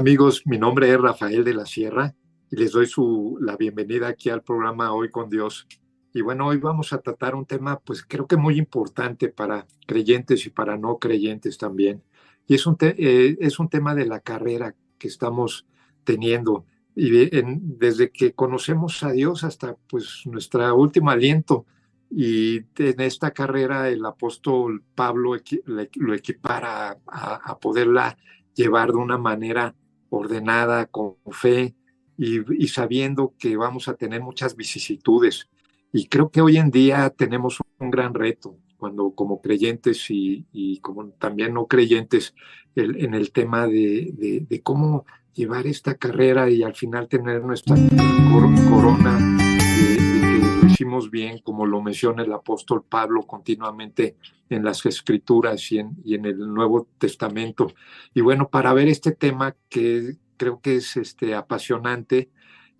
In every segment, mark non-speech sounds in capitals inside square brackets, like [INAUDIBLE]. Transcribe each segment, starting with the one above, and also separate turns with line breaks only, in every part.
Amigos, mi nombre es Rafael de la Sierra y les doy su, la bienvenida aquí al programa Hoy con Dios. Y bueno, hoy vamos a tratar un tema, pues creo que muy importante para creyentes y para no creyentes también. Y es un, eh, es un tema de la carrera que estamos teniendo. Y desde que conocemos a Dios hasta pues nuestro último aliento. Y en esta carrera el apóstol Pablo lo equipara a, a poderla llevar de una manera ordenada, con fe y, sabiendo que vamos a tener muchas vicisitudes. Y creo que hoy en día tenemos un gran reto cuando como creyentes y, como también no creyentes en el tema de, cómo llevar esta carrera y al final tener nuestra corona bien, como lo menciona el apóstol Pablo continuamente en las escrituras y en, el Nuevo Testamento. Y bueno, para ver este tema que creo que es este, apasionante,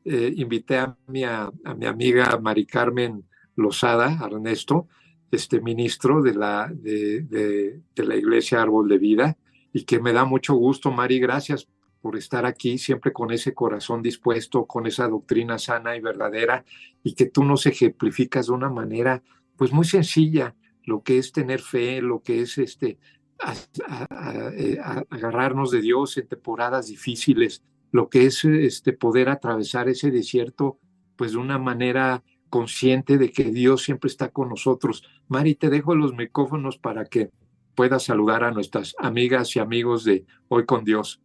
eh, invité a mi, a, mi amiga Mari Carmen Lozada, Ernesto, este ministro de la, de la Iglesia Árbol de Vida, y que me da mucho gusto, Mari, gracias por estar aquí, siempre con ese corazón dispuesto, con esa doctrina sana y verdadera, y que tú nos ejemplificas de una manera, pues muy sencilla, lo que es tener fe, lo que es este agarrarnos de Dios en temporadas difíciles, lo que es este poder atravesar ese desierto, pues de una manera consciente de que Dios siempre está con nosotros. Mari, te dejo los micrófonos para que puedas saludar a nuestras amigas y amigos de Hoy con Dios.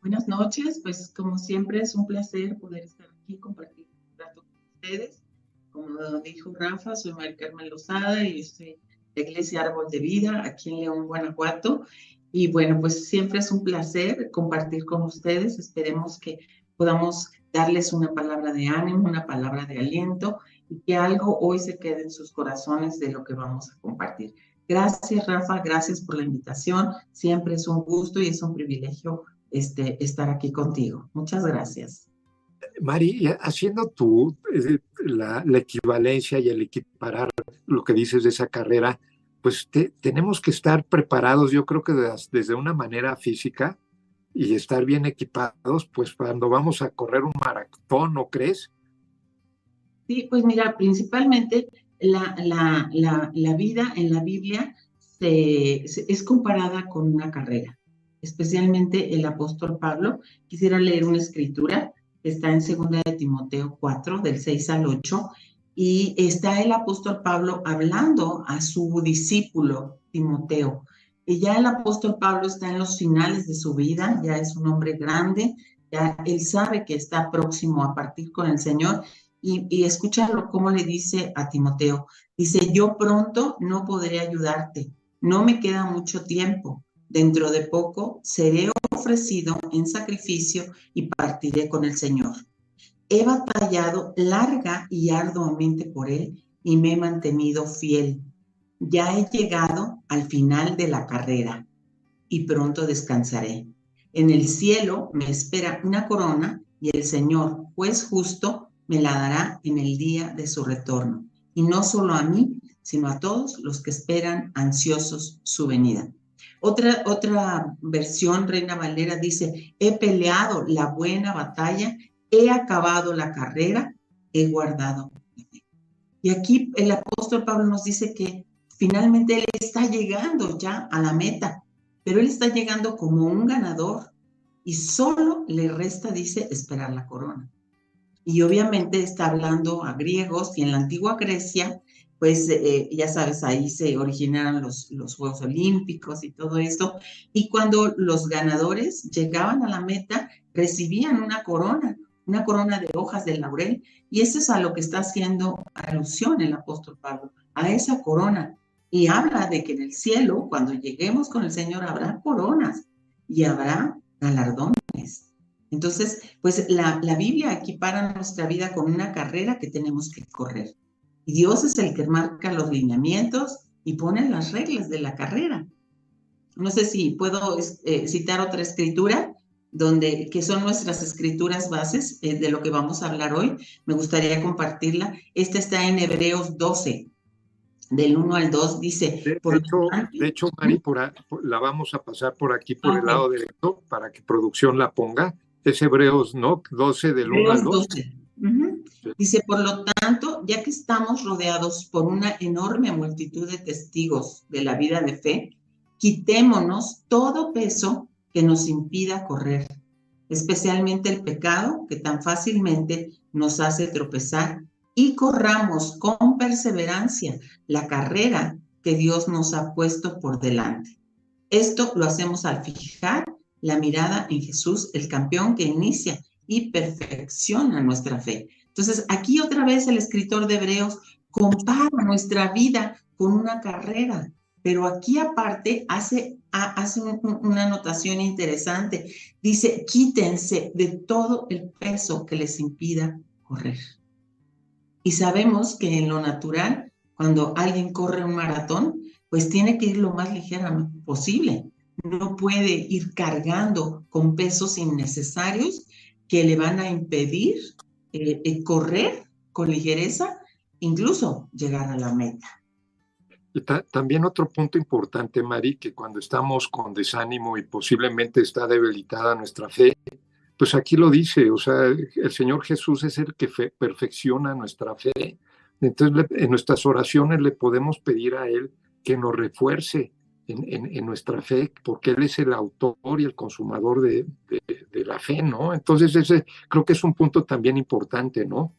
Buenas noches, pues como siempre es un placer poder estar aquí compartir un rato con ustedes. Como dijo Rafa, soy María Carmen Lozada y soy de Iglesia Árbol de Vida aquí en León, Guanajuato. Y bueno, pues siempre es un placer compartir con ustedes. Esperemos que podamos darles una palabra de ánimo, una palabra de aliento y que algo hoy se quede en sus corazones de lo que vamos a compartir. Gracias, Rafa, gracias por la invitación. Siempre es un gusto y es un privilegio este, estar aquí contigo. Muchas gracias.
Mari, haciendo tú la, equivalencia y el equiparar lo que dices de esa carrera, pues tenemos que estar preparados, yo creo que desde una manera física y estar bien equipados, pues cuando vamos a correr un maratón, ¿no crees?
Sí, pues mira, principalmente la, la, la, la vida en la Biblia se, es comparada con una carrera especialmente el apóstol Pablo. Quisiera leer una escritura que está en 2 de Timoteo 4, del 6 al 8, y está el apóstol Pablo hablando a su discípulo Timoteo. Y ya el apóstol Pablo está en los finales de su vida, ya es un hombre grande, ya él sabe que está próximo a partir con el Señor. Y, y escúchalo cómo le dice a Timoteo. Dice, yo pronto no podré ayudarte, no me queda mucho tiempo Dentro de poco seré ofrecido en sacrificio y partiré con el Señor. He batallado larga y arduamente por Él y me he mantenido fiel. Ya he llegado al final de la carrera y pronto descansaré. En el cielo me espera una corona y el Señor, juez justo, me la dará en el día de su retorno. Y no solo a mí, sino a todos los que esperan ansiosos su venida. Otra, otra versión, Reina Valera, dice, he peleado la buena batalla, he acabado la carrera, he guardado. Y aquí el apóstol Pablo nos dice que finalmente él está llegando ya a la meta, pero él está llegando como un ganador y solo le resta, dice, esperar la corona. Y obviamente está hablando a griegos y en la antigua Grecia pues eh, ya sabes, ahí se originaron los, los Juegos Olímpicos y todo esto. Y cuando los ganadores llegaban a la meta, recibían una corona, una corona de hojas de laurel. Y eso es a lo que está haciendo alusión el apóstol Pablo, a esa corona. Y habla de que en el cielo, cuando lleguemos con el Señor, habrá coronas y habrá galardones. Entonces, pues la, la Biblia equipara nuestra vida con una carrera que tenemos que correr. Y Dios es el que marca los lineamientos y pone las reglas de la carrera. No sé si puedo eh, citar otra escritura donde que son nuestras escrituras bases eh, de lo que vamos a hablar hoy. Me gustaría compartirla. Esta está en Hebreos 12. del 1 al 2 dice...
De, hecho, de hecho, Mari, la vamos a pasar por aquí, por el lado derecho, para que producción la ponga. Es Hebreos, ¿no? 12 del 1 al 2.
Dice, por lo tanto, ya que estamos rodeados por una enorme multitud de testigos de la vida de fe, quitémonos todo peso que nos impida correr, especialmente el pecado que tan fácilmente nos hace tropezar y corramos con perseverancia la carrera que Dios nos ha puesto por delante. Esto lo hacemos al fijar la mirada en Jesús, el campeón que inicia y perfecciona nuestra fe. Entonces, aquí otra vez el escritor de Hebreos compara nuestra vida con una carrera, pero aquí aparte hace, hace una anotación interesante. Dice, quítense de todo el peso que les impida correr. Y sabemos que en lo natural, cuando alguien corre un maratón, pues tiene que ir lo más ligera posible. No puede ir cargando con pesos innecesarios que le van a impedir eh, correr con ligereza, incluso llegar a la meta.
también otro punto importante, Mari, que cuando estamos con desánimo y posiblemente está debilitada nuestra fe, pues aquí lo dice, o sea, el Señor Jesús es el que perfecciona nuestra fe. Entonces, en nuestras oraciones le podemos pedir a Él que nos refuerce en, nuestra fe, porque Él es el autor y el consumador de, de, la fe, ¿no? Entonces, ese creo que es un punto también importante, ¿no?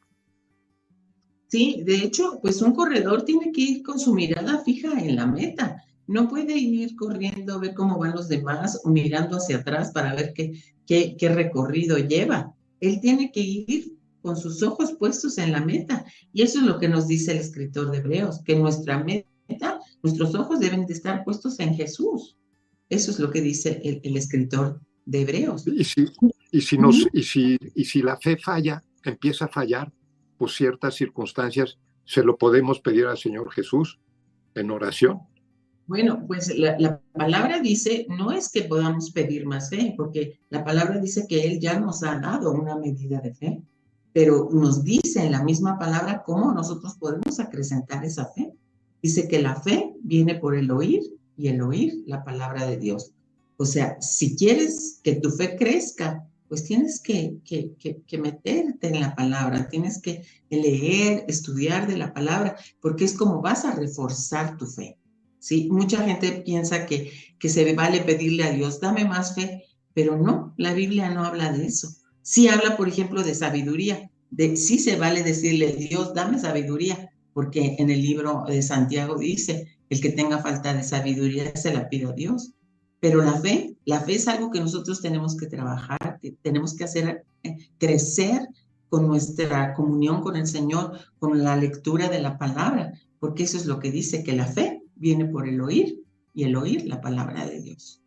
Sí, de hecho, pues un corredor tiene que ir con su mirada fija en la meta. No puede ir corriendo a ver cómo van los demás o mirando hacia atrás para ver qué, qué, qué recorrido lleva. Él tiene que ir con sus ojos puestos en la meta. Y eso es lo que nos dice el escritor de Hebreos, que nuestra meta, nuestros ojos deben de estar puestos en Jesús. Eso es lo que dice el, el escritor de Hebreos.
Y si, y, si nos, y, si, y si la fe falla, empieza a fallar por ciertas circunstancias, se lo podemos pedir al Señor Jesús en oración.
Bueno, pues la, palabra dice, no es que podamos pedir más fe, porque la palabra dice que Él ya nos ha dado una medida de fe, pero nos dice en la misma palabra cómo nosotros podemos acrecentar esa fe. Dice que la fe viene por el oír y el oír la palabra de Dios. O sea, si quieres que tu fe crezca, pues tienes que, meterte en la palabra, tienes que leer, estudiar de la palabra, porque es como vas a reforzar tu fe. ¿sí? Mucha gente piensa que, que se vale pedirle a Dios, dame más fe, pero no, la Biblia no habla de eso. Sí habla, por ejemplo, de sabiduría, de sí se vale decirle, Dios, dame sabiduría, porque en el libro de Santiago dice, el que tenga falta de sabiduría se la pide a Dios. Pero la fe, la fe es algo que nosotros tenemos que trabajar, tenemos que hacer eh, crecer con nuestra comunión con el Señor, con la lectura de la palabra, porque eso es lo que dice que la fe viene por el oír y el oír la palabra de Dios.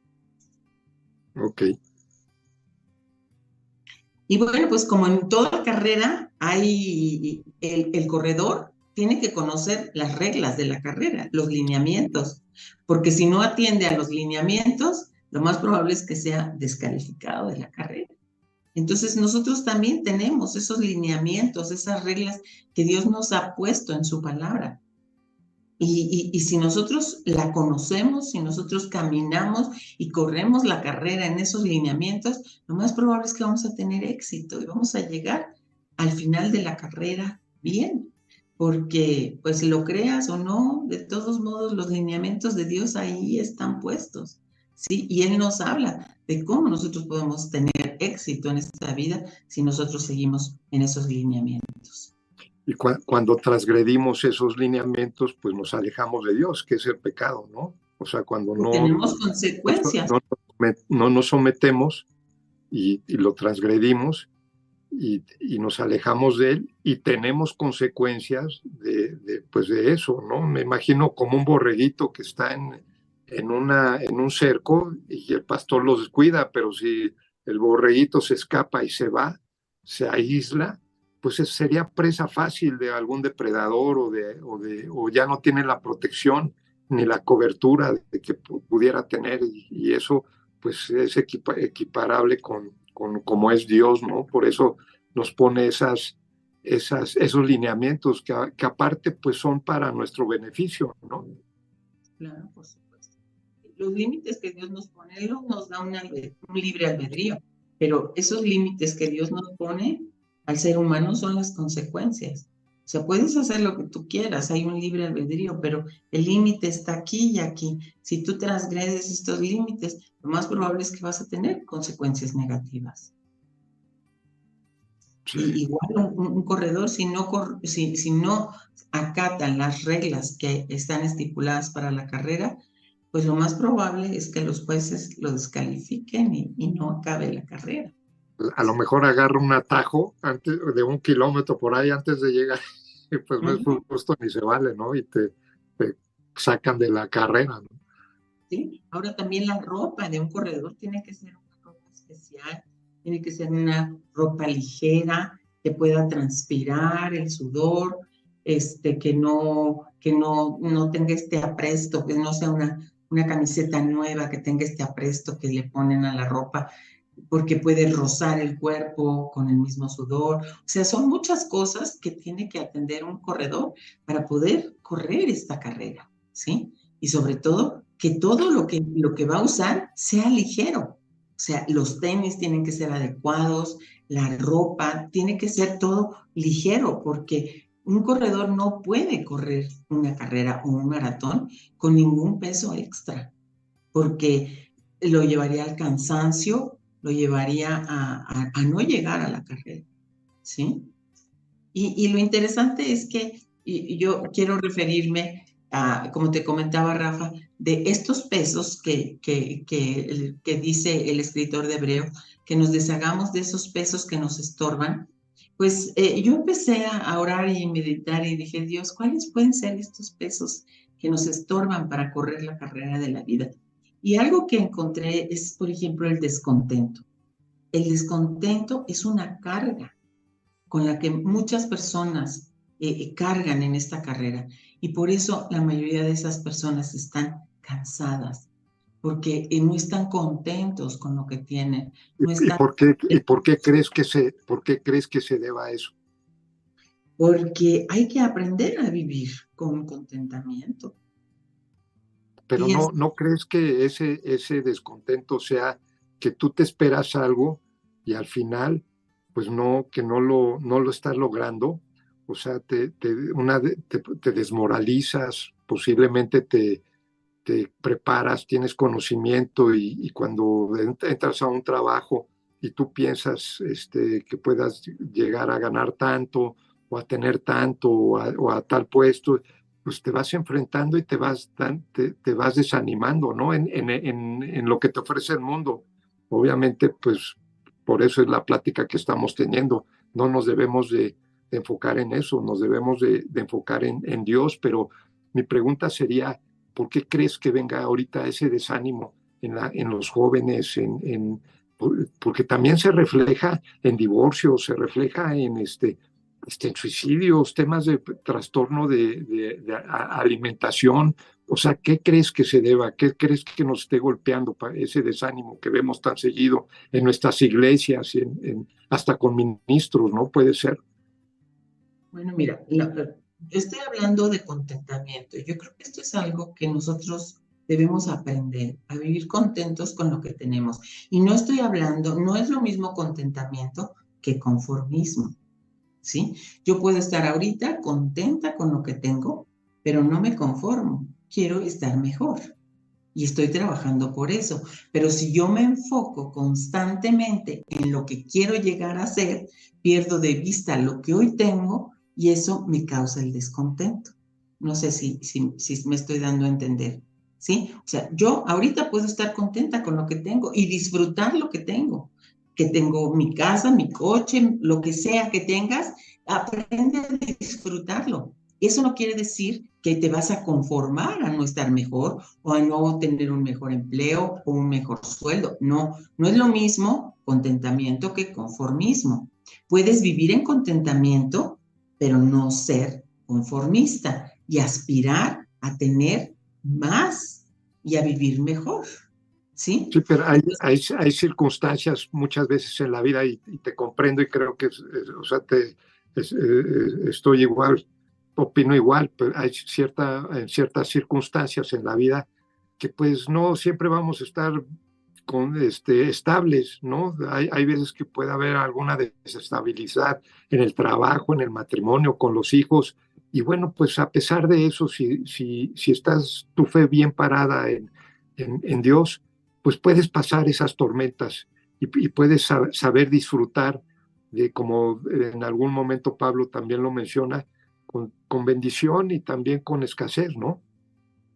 Ok.
Y bueno, pues como en toda carrera hay el, corredor tiene que conocer las reglas de la carrera, los lineamientos, porque si no atiende a los lineamientos, lo más probable es que sea descalificado de la carrera. Entonces nosotros también tenemos esos lineamientos, esas reglas que Dios nos ha puesto en su palabra. Y, si nosotros la conocemos, si nosotros caminamos y corremos la carrera en esos lineamientos, lo más probable es que vamos a tener éxito y vamos a llegar al final de la carrera bien, porque pues lo creas o no, de todos modos los lineamientos de Dios ahí están puestos, ¿sí? Y Él nos habla de cómo nosotros podemos tener éxito en esta vida si nosotros seguimos en esos lineamientos.
Y cuando transgredimos esos lineamientos, pues nos alejamos de Dios, que es el pecado, ¿no? O sea, cuando no...
Tenemos consecuencias.
No, nos sometemos y, lo transgredimos y, nos alejamos de él y tenemos consecuencias de, pues de eso, ¿no? Me imagino como un borreguito que está en, en, una, en un cerco y el pastor lo descuida, pero si el borreguito se escapa y se va, se aísla, pues sería presa fácil de algún depredador o, de, o, de, o ya no tiene la protección ni la cobertura de que pudiera tener y, eso pues es equiparable con, con como es Dios, ¿no? Por eso nos pone esas, esas, esos lineamientos que, que, aparte pues son para nuestro beneficio, ¿no?
Claro, por supuesto. Los límites que Dios nos pone, Él nos da un libre albedrío, pero esos límites que Dios nos pone al ser humano son las consecuencias. O sea, puedes hacer lo que tú quieras, hay un libre albedrío, pero el límite está aquí y aquí. Si tú transgredes estos límites, lo más probable es que vas a tener consecuencias negativas. igual un, corredor, si no, si, si no acatan las reglas que están estipuladas para la carrera, pues lo más probable es que los jueces lo descalifiquen y, y no acabe la carrera
a lo mejor agarra un atajo antes de un kilómetro por ahí antes de llegar, [LAUGHS] y pues no es justo ni se vale, ¿no? Y te, sacan de la carrera, ¿no?
Sí, ahora también la ropa de un corredor tiene que ser una ropa especial, tiene que ser una ropa ligera, que pueda transpirar el sudor, este, que no, que no, no tenga este apresto, que no sea una, una camiseta nueva, que tenga este apresto que le ponen a la ropa porque puede rozar el cuerpo con el mismo sudor. O sea, son muchas cosas que tiene que atender un corredor para poder correr esta carrera, ¿sí? Y sobre todo, que todo lo que, lo que va a usar sea ligero. O sea, los tenis tienen que ser adecuados, la ropa, tiene que ser todo ligero, porque un corredor no puede correr una carrera o un maratón con ningún peso extra, porque lo llevaría al cansancio lo llevaría a, no llegar a la carrera, ¿sí? Y, lo interesante es que yo quiero referirme a, como te comentaba Rafa, de estos pesos que, que, que, dice el escritor de Hebreo, que nos deshagamos de esos pesos que nos estorban, pues eh, yo empecé a orar y meditar y dije, Dios, ¿cuáles pueden ser estos pesos que nos estorban para correr la carrera de la vida? Y algo que encontré es, por ejemplo, el descontento. El descontento es una carga con la que muchas personas eh, eh, cargan en esta carrera y por eso la mayoría de esas personas están cansadas porque eh, no están contentos con lo que tienen.
¿Y, por qué, ¿Y por qué crees que se, por qué crees que se deba a eso?
Porque hay que aprender a vivir con contentamiento.
Pero no, ¿no crees que ese, ese descontento sea que tú te esperas algo y al final, pues no, que no lo, no lo estás logrando? O sea, te, te, una, te, desmoralizas, posiblemente te, te preparas, tienes conocimiento y, y, cuando entras a un trabajo y tú piensas este, que puedas llegar a ganar tanto o a tener tanto o a tal puesto, pues te vas enfrentando y te vas, te, te vas desanimando, ¿no? En, en, en, lo que te ofrece el mundo. Obviamente, pues por eso es la plática que estamos teniendo. No nos debemos de, enfocar en eso, nos debemos de, enfocar en, en, Dios, pero mi pregunta sería, ¿por qué crees que venga ahorita ese desánimo en, la, en los jóvenes, en, porque también se refleja en divorcios, se refleja en este, este, en suicidios, temas de trastorno de, alimentación. O sea, ¿qué crees que se deba? ¿Qué crees que nos esté golpeando para ese desánimo que vemos tan seguido en nuestras iglesias, en, hasta con ministros, ¿no? Puede ser.
Bueno, mira, estoy hablando de contentamiento. Yo creo que esto es algo que nosotros debemos aprender a vivir contentos con lo que tenemos. Y no estoy hablando, no es lo mismo contentamiento que conformismo. ¿Sí? Yo puedo estar ahorita contenta con lo que tengo, pero no me conformo, quiero estar mejor. Y estoy trabajando por eso. Pero si yo me enfoco constantemente en lo que quiero llegar a ser, pierdo de vista lo que hoy tengo y eso me causa el descontento. No sé si, si, si me estoy dando a entender. ¿Sí? O sea, yo ahorita puedo estar contenta con lo que tengo y disfrutar lo que tengo, que tengo mi casa, mi coche, lo que sea que tengas, aprende a disfrutarlo. Eso no quiere decir que te vas a conformar a no estar mejor o a no tener un mejor empleo o un mejor sueldo. No, no es lo mismo contentamiento que conformismo. Puedes vivir en contentamiento, pero no ser conformista y aspirar a tener más y a vivir mejor. ¿Sí?
Sí, pero hay, hay, circunstancias muchas veces en la vida y, te comprendo y creo que, o sea, te, estoy igual, opino igual, pero hay cierta, en ciertas circunstancias en la vida que pues no siempre vamos a estar con, este, estables, ¿no? Hay, hay veces que puede haber alguna desestabilidad en el trabajo, en el matrimonio, con los hijos, y bueno, pues a pesar de eso, si, si, si estás tu fe bien parada en, en, Dios, pues puedes pasar esas tormentas y, puedes saber disfrutar de, como en algún momento Pablo también lo menciona, con, con bendición y también con escasez, ¿no?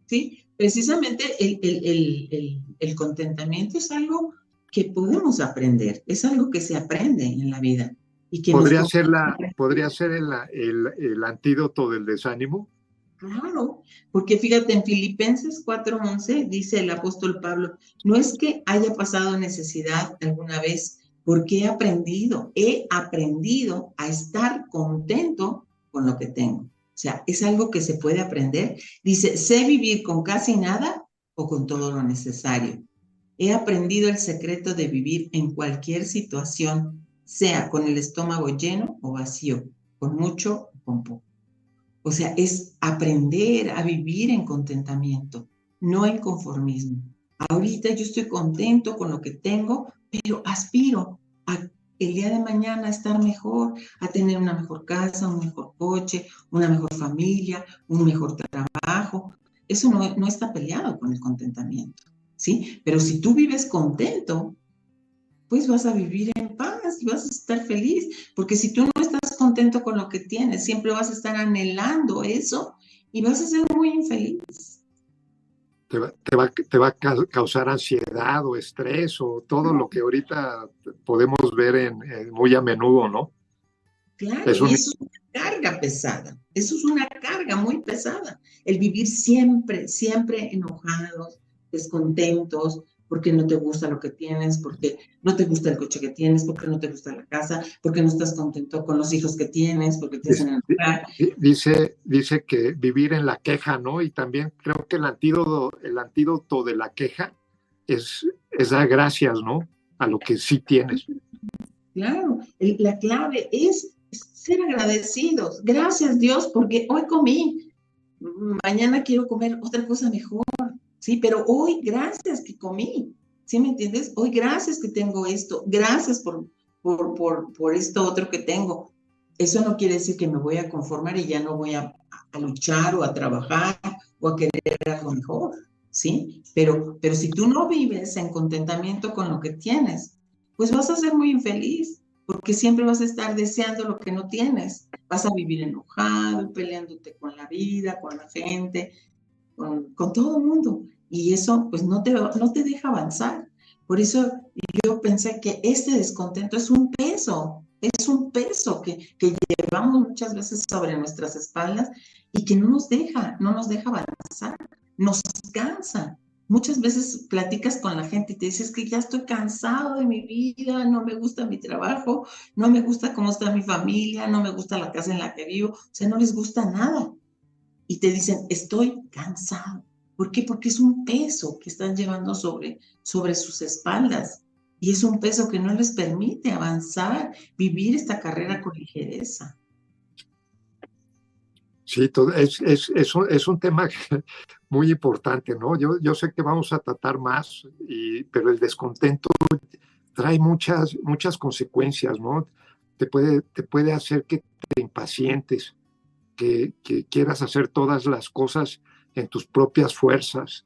Sí, precisamente el, el, el, el, contentamiento es algo que podemos aprender, es algo que se aprende en la vida. Y que
¿Podría, ser la, ¿Podría ser el, el, antídoto del desánimo?
Claro, porque fíjate, en Filipenses 4:11 dice el apóstol Pablo, no es que haya pasado necesidad alguna vez, porque he aprendido, he aprendido a estar contento con lo que tengo. O sea, es algo que se puede aprender. Dice, sé vivir con casi nada o con todo lo necesario. He aprendido el secreto de vivir en cualquier situación, sea con el estómago lleno o vacío, con mucho o con poco. O sea, es aprender a vivir en contentamiento, no en conformismo. Ahorita yo estoy contento con lo que tengo, pero aspiro a el día de mañana estar mejor, a tener una mejor casa, un mejor coche, una mejor familia, un mejor trabajo. Eso no, no está peleado con el contentamiento, ¿sí? Pero si tú vives contento, pues vas a vivir en paz y vas a estar feliz, porque si tú contento con lo que tienes, siempre vas a estar anhelando eso y vas a ser muy infeliz
te va, te, va, te va, a causar ansiedad o estrés o todo lo que ahorita podemos ver en, muy a menudo, ¿no?
Claro, eso es una carga pesada, eso es una carga muy pesada, el vivir siempre, siempre enojados, descontentos, porque no te gusta lo que tienes, porque no te gusta el coche que tienes, porque no te gusta la casa, porque no estás contento con los hijos que tienes, porque te hacen
Dice, dice que vivir en la queja, ¿no? Y también creo que el antídoto, el antídoto de la queja es, es dar gracias, ¿no? A lo que sí tienes.
Claro, la clave es ser agradecidos. Gracias Dios, porque hoy comí, mañana quiero comer otra cosa mejor ¿sí? Pero hoy, gracias que comí, ¿sí me entiendes? Hoy, gracias que tengo esto, gracias por, por, por, por esto otro que tengo. Eso no quiere decir que me voy a conformar y ya no voy a, a luchar o a trabajar o a querer algo mejor, ¿sí? Pero, pero si tú no vives en contentamiento con lo que tienes, pues vas a ser muy infeliz, porque siempre vas a estar deseando lo que no tienes. Vas a vivir enojado, peleándote con la vida, con la gente, con, con todo el mundo y eso pues no te, no te deja avanzar. Por eso yo pensé que este descontento es un peso, es un peso que, que llevamos muchas veces sobre nuestras espaldas y que no nos deja, no nos deja avanzar, nos cansa. Muchas veces platicas con la gente y te dices que ya estoy cansado de mi vida, no me gusta mi trabajo, no me gusta cómo está mi familia, no me gusta la casa en la que vivo, o sea, no les gusta nada. Y te dicen, estoy cansado. ¿Por qué? Porque es un peso que están llevando sobre, sobre sus espaldas y es un peso que no les permite avanzar, vivir esta carrera con ligereza.
Sí, es, es, es, un, tema [LAUGHS] muy importante, ¿no? Yo, yo sé que vamos a tratar más, pero el descontento trae muchas, muchas consecuencias, ¿no? Te puede, te puede hacer que te impacientes, que, que quieras hacer todas las cosas en tus propias fuerzas,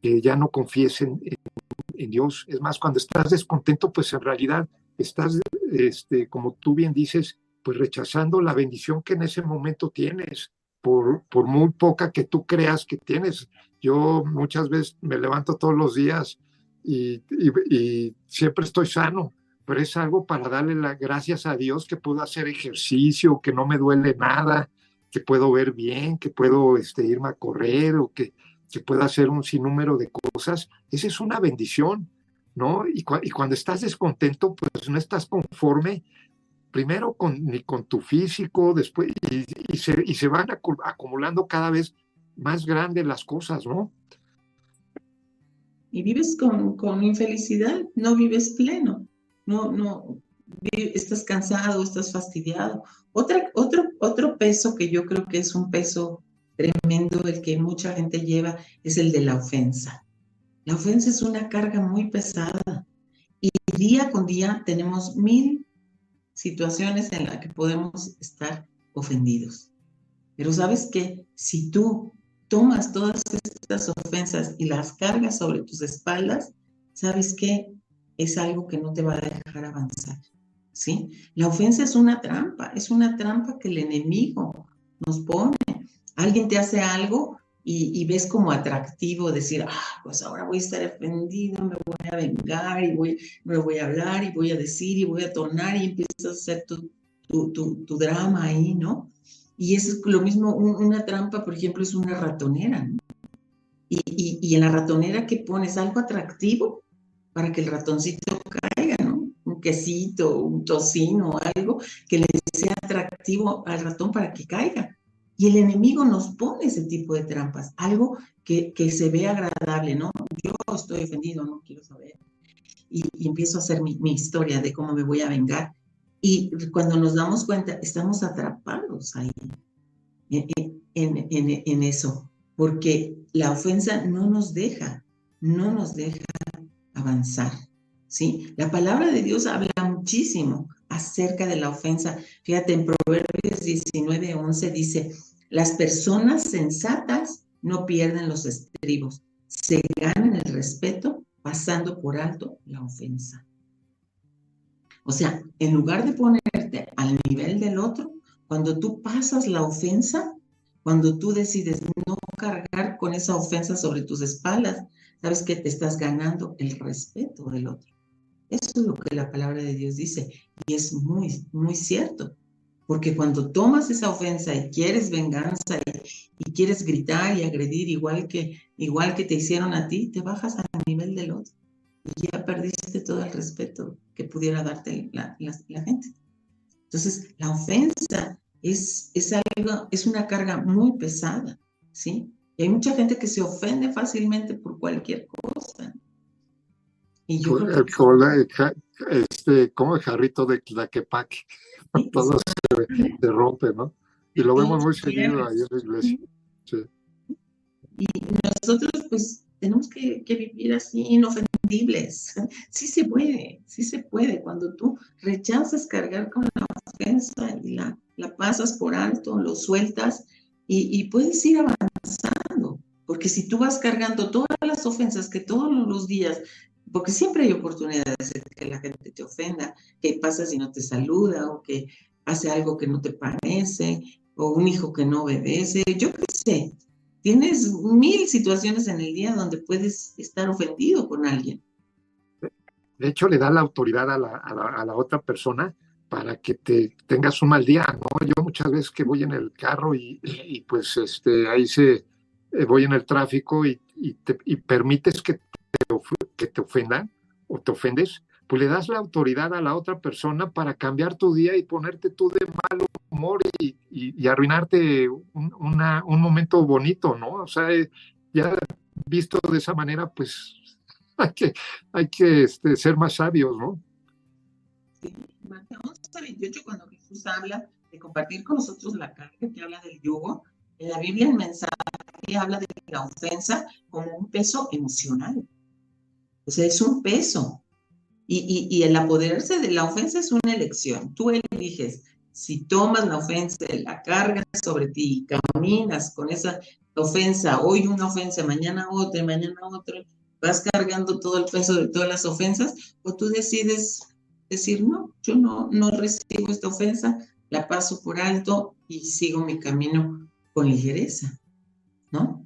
que ya no confíes en, Dios. Es más, cuando estás descontento, pues en realidad estás, este, como tú bien dices, pues rechazando la bendición que en ese momento tienes, por, por muy poca que tú creas que tienes. Yo muchas veces me levanto todos los días y, y siempre estoy sano, pero es algo para darle las gracias a Dios que puedo hacer ejercicio, que no me duele nada, que puedo ver bien, que puedo este, irme a correr o que, que pueda hacer un sinnúmero de cosas, esa es una bendición, ¿no? Y, y, cuando estás descontento, pues no estás conforme, primero con, ni con tu físico, después, y, y, se, y se van acumulando cada vez más grandes las cosas, ¿no?
Y vives con, con infelicidad, no vives pleno, no, no, estás cansado, estás fastidiado. Otra, otro, otro peso que yo creo que es un peso tremendo, el que mucha gente lleva, es el de la ofensa. La ofensa es una carga muy pesada y día con día tenemos mil situaciones en las que podemos estar ofendidos. Pero sabes que si tú tomas todas estas ofensas y las cargas sobre tus espaldas, sabes que es algo que no te va a dejar avanzar. ¿Sí? La ofensa es una trampa, es una trampa que el enemigo nos pone. Alguien te hace algo y, ves como atractivo decir, ah, pues ahora voy a estar ofendido, me voy a vengar y voy, me voy a hablar y voy a decir y voy a tonar y empiezas a hacer tu, tu, tu, drama ahí, ¿no? Y es lo mismo, una trampa, por ejemplo, es una ratonera. Y, y, y, en la ratonera que pones algo atractivo para que el ratoncito quesito, un tocino, algo que le sea atractivo al ratón para que caiga. Y el enemigo nos pone ese tipo de trampas, algo que, se ve agradable, ¿no? Yo estoy ofendido, no quiero saber. Y, empiezo a hacer mi, historia de cómo me voy a vengar. Y cuando nos damos cuenta, estamos atrapados ahí, en eso, porque la ofensa no nos deja, no nos deja avanzar. ¿Sí? La palabra de Dios habla muchísimo acerca de la ofensa. Fíjate, en Proverbios 19, 11 dice, las personas sensatas no pierden los estribos, se ganan el respeto pasando por alto la ofensa. O sea, en lugar de ponerte al nivel del otro, cuando tú pasas la ofensa, cuando tú decides no cargar con esa ofensa sobre tus espaldas, sabes que te estás ganando el respeto del otro. Eso es lo que la palabra de Dios dice y es muy, muy cierto. Porque cuando tomas esa ofensa y quieres venganza y, quieres gritar y agredir igual que, igual que te hicieron a ti, te bajas al nivel del otro y ya perdiste todo el respeto que pudiera darte la, gente. Entonces, la ofensa es, es, algo, es una carga muy pesada, ¿sí? Y hay mucha gente que se ofende fácilmente por cualquier cosa.
Y yo creo que... este, como el jarrito de Tlaquepaque, todo se, rompe, ¿no? Y lo vemos muy seguido ahí en la iglesia.
Y nosotros, pues, tenemos que, que, vivir así, inofendibles. Sí se puede, sí se puede. Cuando tú rechazas cargar con la ofensa y la, la pasas por alto, lo sueltas y, y puedes ir avanzando. Porque si tú vas cargando todas las ofensas que todos los días porque siempre hay oportunidades de que la gente te ofenda, que pasa si no te saluda o que hace algo que no te parece o un hijo que no obedece, yo qué sé. Tienes mil situaciones en el día donde puedes estar ofendido con alguien.
De hecho, le da la autoridad a la, a la, otra persona para que te tengas un mal día, ¿no? Yo muchas veces que voy en el carro y, pues este, ahí se, eh, voy en el tráfico y, te, y permites que que te ofendan o te ofendes, pues le das la autoridad a la otra persona para cambiar tu día y ponerte tú de mal humor y, y, arruinarte un, un, momento bonito, ¿no? O sea, eh, ya visto de esa manera, pues [LAUGHS] hay que, hay que este, ser más sabios, ¿no?
Sí, Mateo 28, cuando Jesús habla de compartir con nosotros la carga, que habla del yugo, en la Biblia el mensaje habla de la ofensa como un peso emocional. O sea, es un peso. Y, y, el apoderarse de la ofensa es una elección. Tú eliges si tomas la ofensa, la cargas sobre ti y caminas con esa ofensa, hoy una ofensa, mañana otra, mañana otra, vas cargando todo el peso de todas las ofensas, o tú decides decir, no, yo no, no recibo esta ofensa, la paso por alto y sigo mi camino con ligereza, ¿no?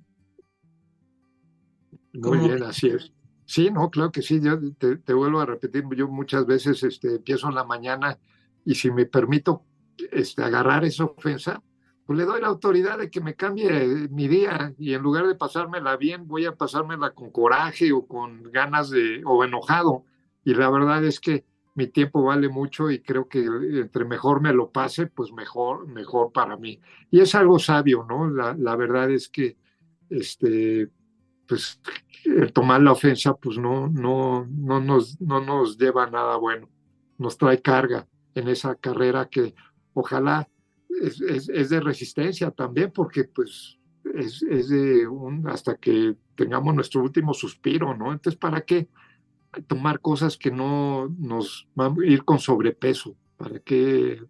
Muy bien, así es. Sí, no, claro que sí, yo te, vuelvo a repetir, yo muchas veces este, empiezo en la mañana y si me permito este, agarrar esa ofensa, pues le doy la autoridad de que me cambie mi día y en lugar de pasármela bien, voy a pasármela con coraje o con ganas de, o enojado. Y la verdad es que mi tiempo vale mucho y creo que entre mejor me lo pase, pues mejor, mejor para mí. Y es algo sabio, ¿no? La, la verdad es que, este, pues el tomar la ofensa pues no, no, no, nos, no nos lleva a nada bueno. nos trae carga en esa carrera que ojalá es, de resistencia también, porque pues es, de un, hasta que tengamos nuestro último suspiro, ¿no? Entonces, ¿para qué tomar cosas que no nos van a ir con sobrepeso? ¿Para qué,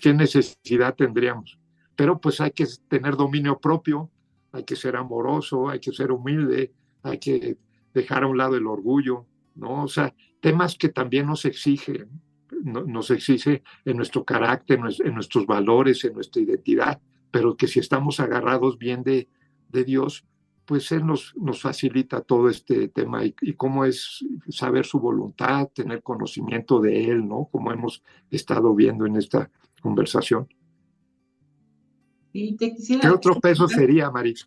qué necesidad tendríamos? Pero pues hay que tener dominio propio, hay que ser amoroso, hay que ser humilde, hay que dejar a un lado el orgullo, ¿no? O sea, temas que también nos exigen, nos exige en nuestro carácter, en nuestros valores, en nuestra identidad, pero que si estamos agarrados bien de, de Dios, pues Él nos, nos facilita todo este tema y, cómo es saber su voluntad, tener conocimiento de Él, ¿no? Como hemos estado viendo en esta conversación.
Y te quisiera...
¿Qué otro peso sería, Marisa?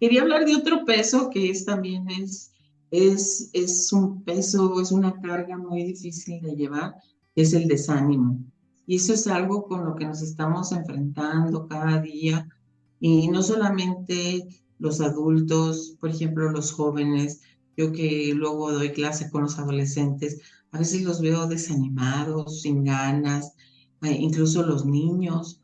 Quería hablar de otro peso que es también es, es, es un peso, es una carga muy difícil de llevar, es el desánimo. Y eso es algo con lo que nos estamos enfrentando cada día. Y no solamente los adultos, por ejemplo, los jóvenes, yo que luego doy clase con los adolescentes, a veces los veo desanimados, sin ganas, eh, incluso los niños.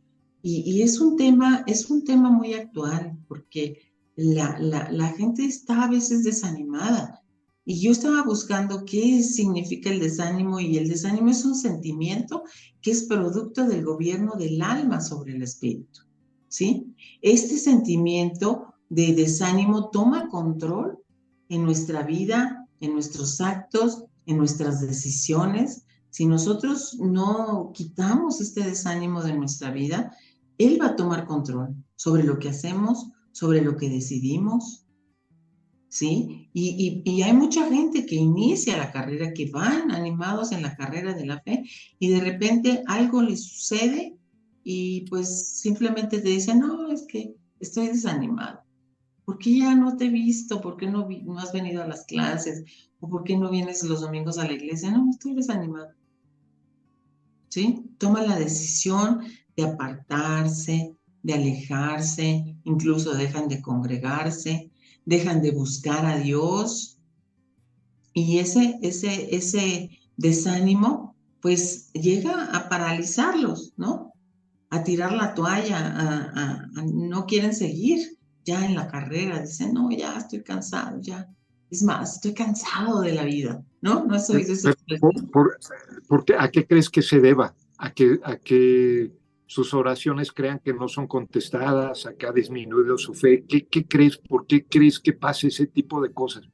Y, y, es un tema, es un tema muy actual, porque la, la, la gente está a veces desanimada y yo estaba buscando qué significa el desánimo y el desánimo es un sentimiento que es producto del gobierno del alma sobre el espíritu. ¿Sí? Este sentimiento de desánimo toma control en nuestra vida, en nuestros actos, en nuestras decisiones. Si nosotros no quitamos este desánimo de nuestra vida, él va a tomar control sobre lo que hacemos, sobre lo que decidimos, ¿sí? Y, hay mucha gente que inicia la carrera, que van animados en la carrera de la fe y de repente algo les sucede y pues simplemente te dicen, no, es que estoy desanimado. ¿Por qué ya no te he visto? ¿Por qué no, no has venido a las clases? ¿O por qué no vienes los domingos a la iglesia? No, estoy desanimado. ¿Sí? Toma la decisión de apartarse, de alejarse, incluso dejan de congregarse, dejan de buscar a Dios y ese, ese, ese desánimo pues llega a paralizarlos, ¿no? A tirar la toalla, a, no quieren seguir ya en la carrera, dicen, no, ya estoy cansado, ya. Es más, estoy cansado de la vida, ¿no? No soy de
por, ¿A qué crees que se deba? ¿A qué, a qué sus oraciones crean que no son contestadas, acá ha disminuido su fe. ¿Qué, ¿Qué, crees? ¿Por qué crees que pase ese tipo de cosas?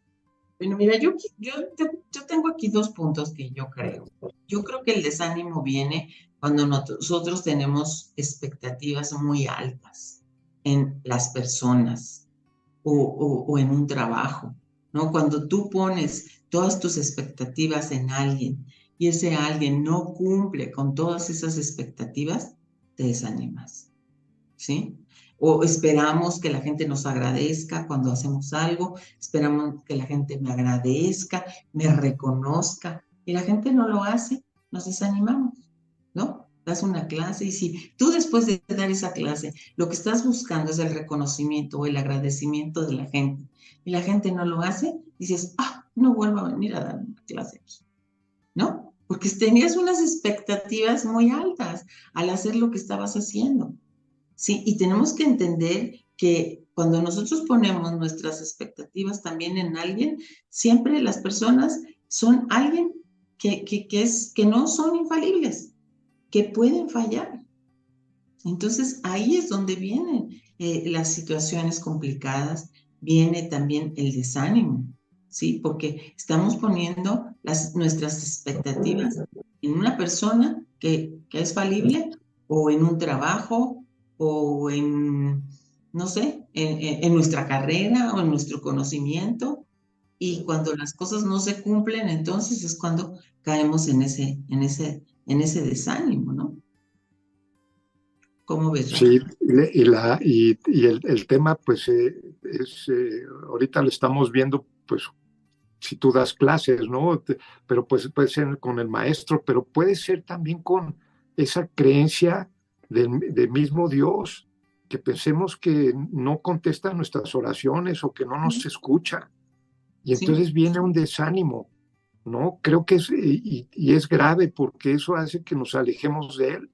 Bueno, mira, yo, yo, yo tengo aquí dos puntos que yo creo. Yo creo que el desánimo viene cuando nosotros tenemos expectativas muy altas en las personas o, o, o en un trabajo, ¿no? Cuando tú pones todas tus expectativas en alguien y ese alguien no cumple con todas esas expectativas, te desanimas, ¿sí? O esperamos que la gente nos agradezca cuando hacemos algo, esperamos que la gente me agradezca, me reconozca, y la gente no lo hace, nos desanimamos, ¿no? Das una clase y si tú después de dar esa clase lo que estás buscando es el reconocimiento o el agradecimiento de la gente y la gente no lo hace, dices, ah, no vuelvo a venir a dar una clase aquí, ¿no? Porque tenías unas expectativas muy altas al hacer lo que estabas haciendo. Sí, y tenemos que entender que cuando nosotros ponemos nuestras expectativas también en alguien, siempre las personas son alguien que, que, es, que no son infalibles, que pueden fallar. Entonces ahí es donde vienen eh, las situaciones complicadas, viene también el desánimo. ¿Sí? Porque estamos poniendo las, nuestras expectativas en una persona que, que es falible o en un trabajo o en, no sé, en, en, nuestra carrera o en nuestro conocimiento. Y cuando las cosas no se cumplen, entonces es cuando caemos en ese, en ese, en ese desánimo, ¿no? ¿Cómo ves?
Sí, y, la, y, y el, el, tema, pues, eh, es, eh, ahorita lo estamos viendo, pues, si tú das clases, ¿no? Pero pues puede ser con el maestro, pero puede ser también con esa creencia del, mismo Dios, que pensemos que no contesta nuestras oraciones o que no nos escucha. Y entonces viene un desánimo. ¿no? Creo que es, y, es grave porque eso hace que nos alejemos de Él,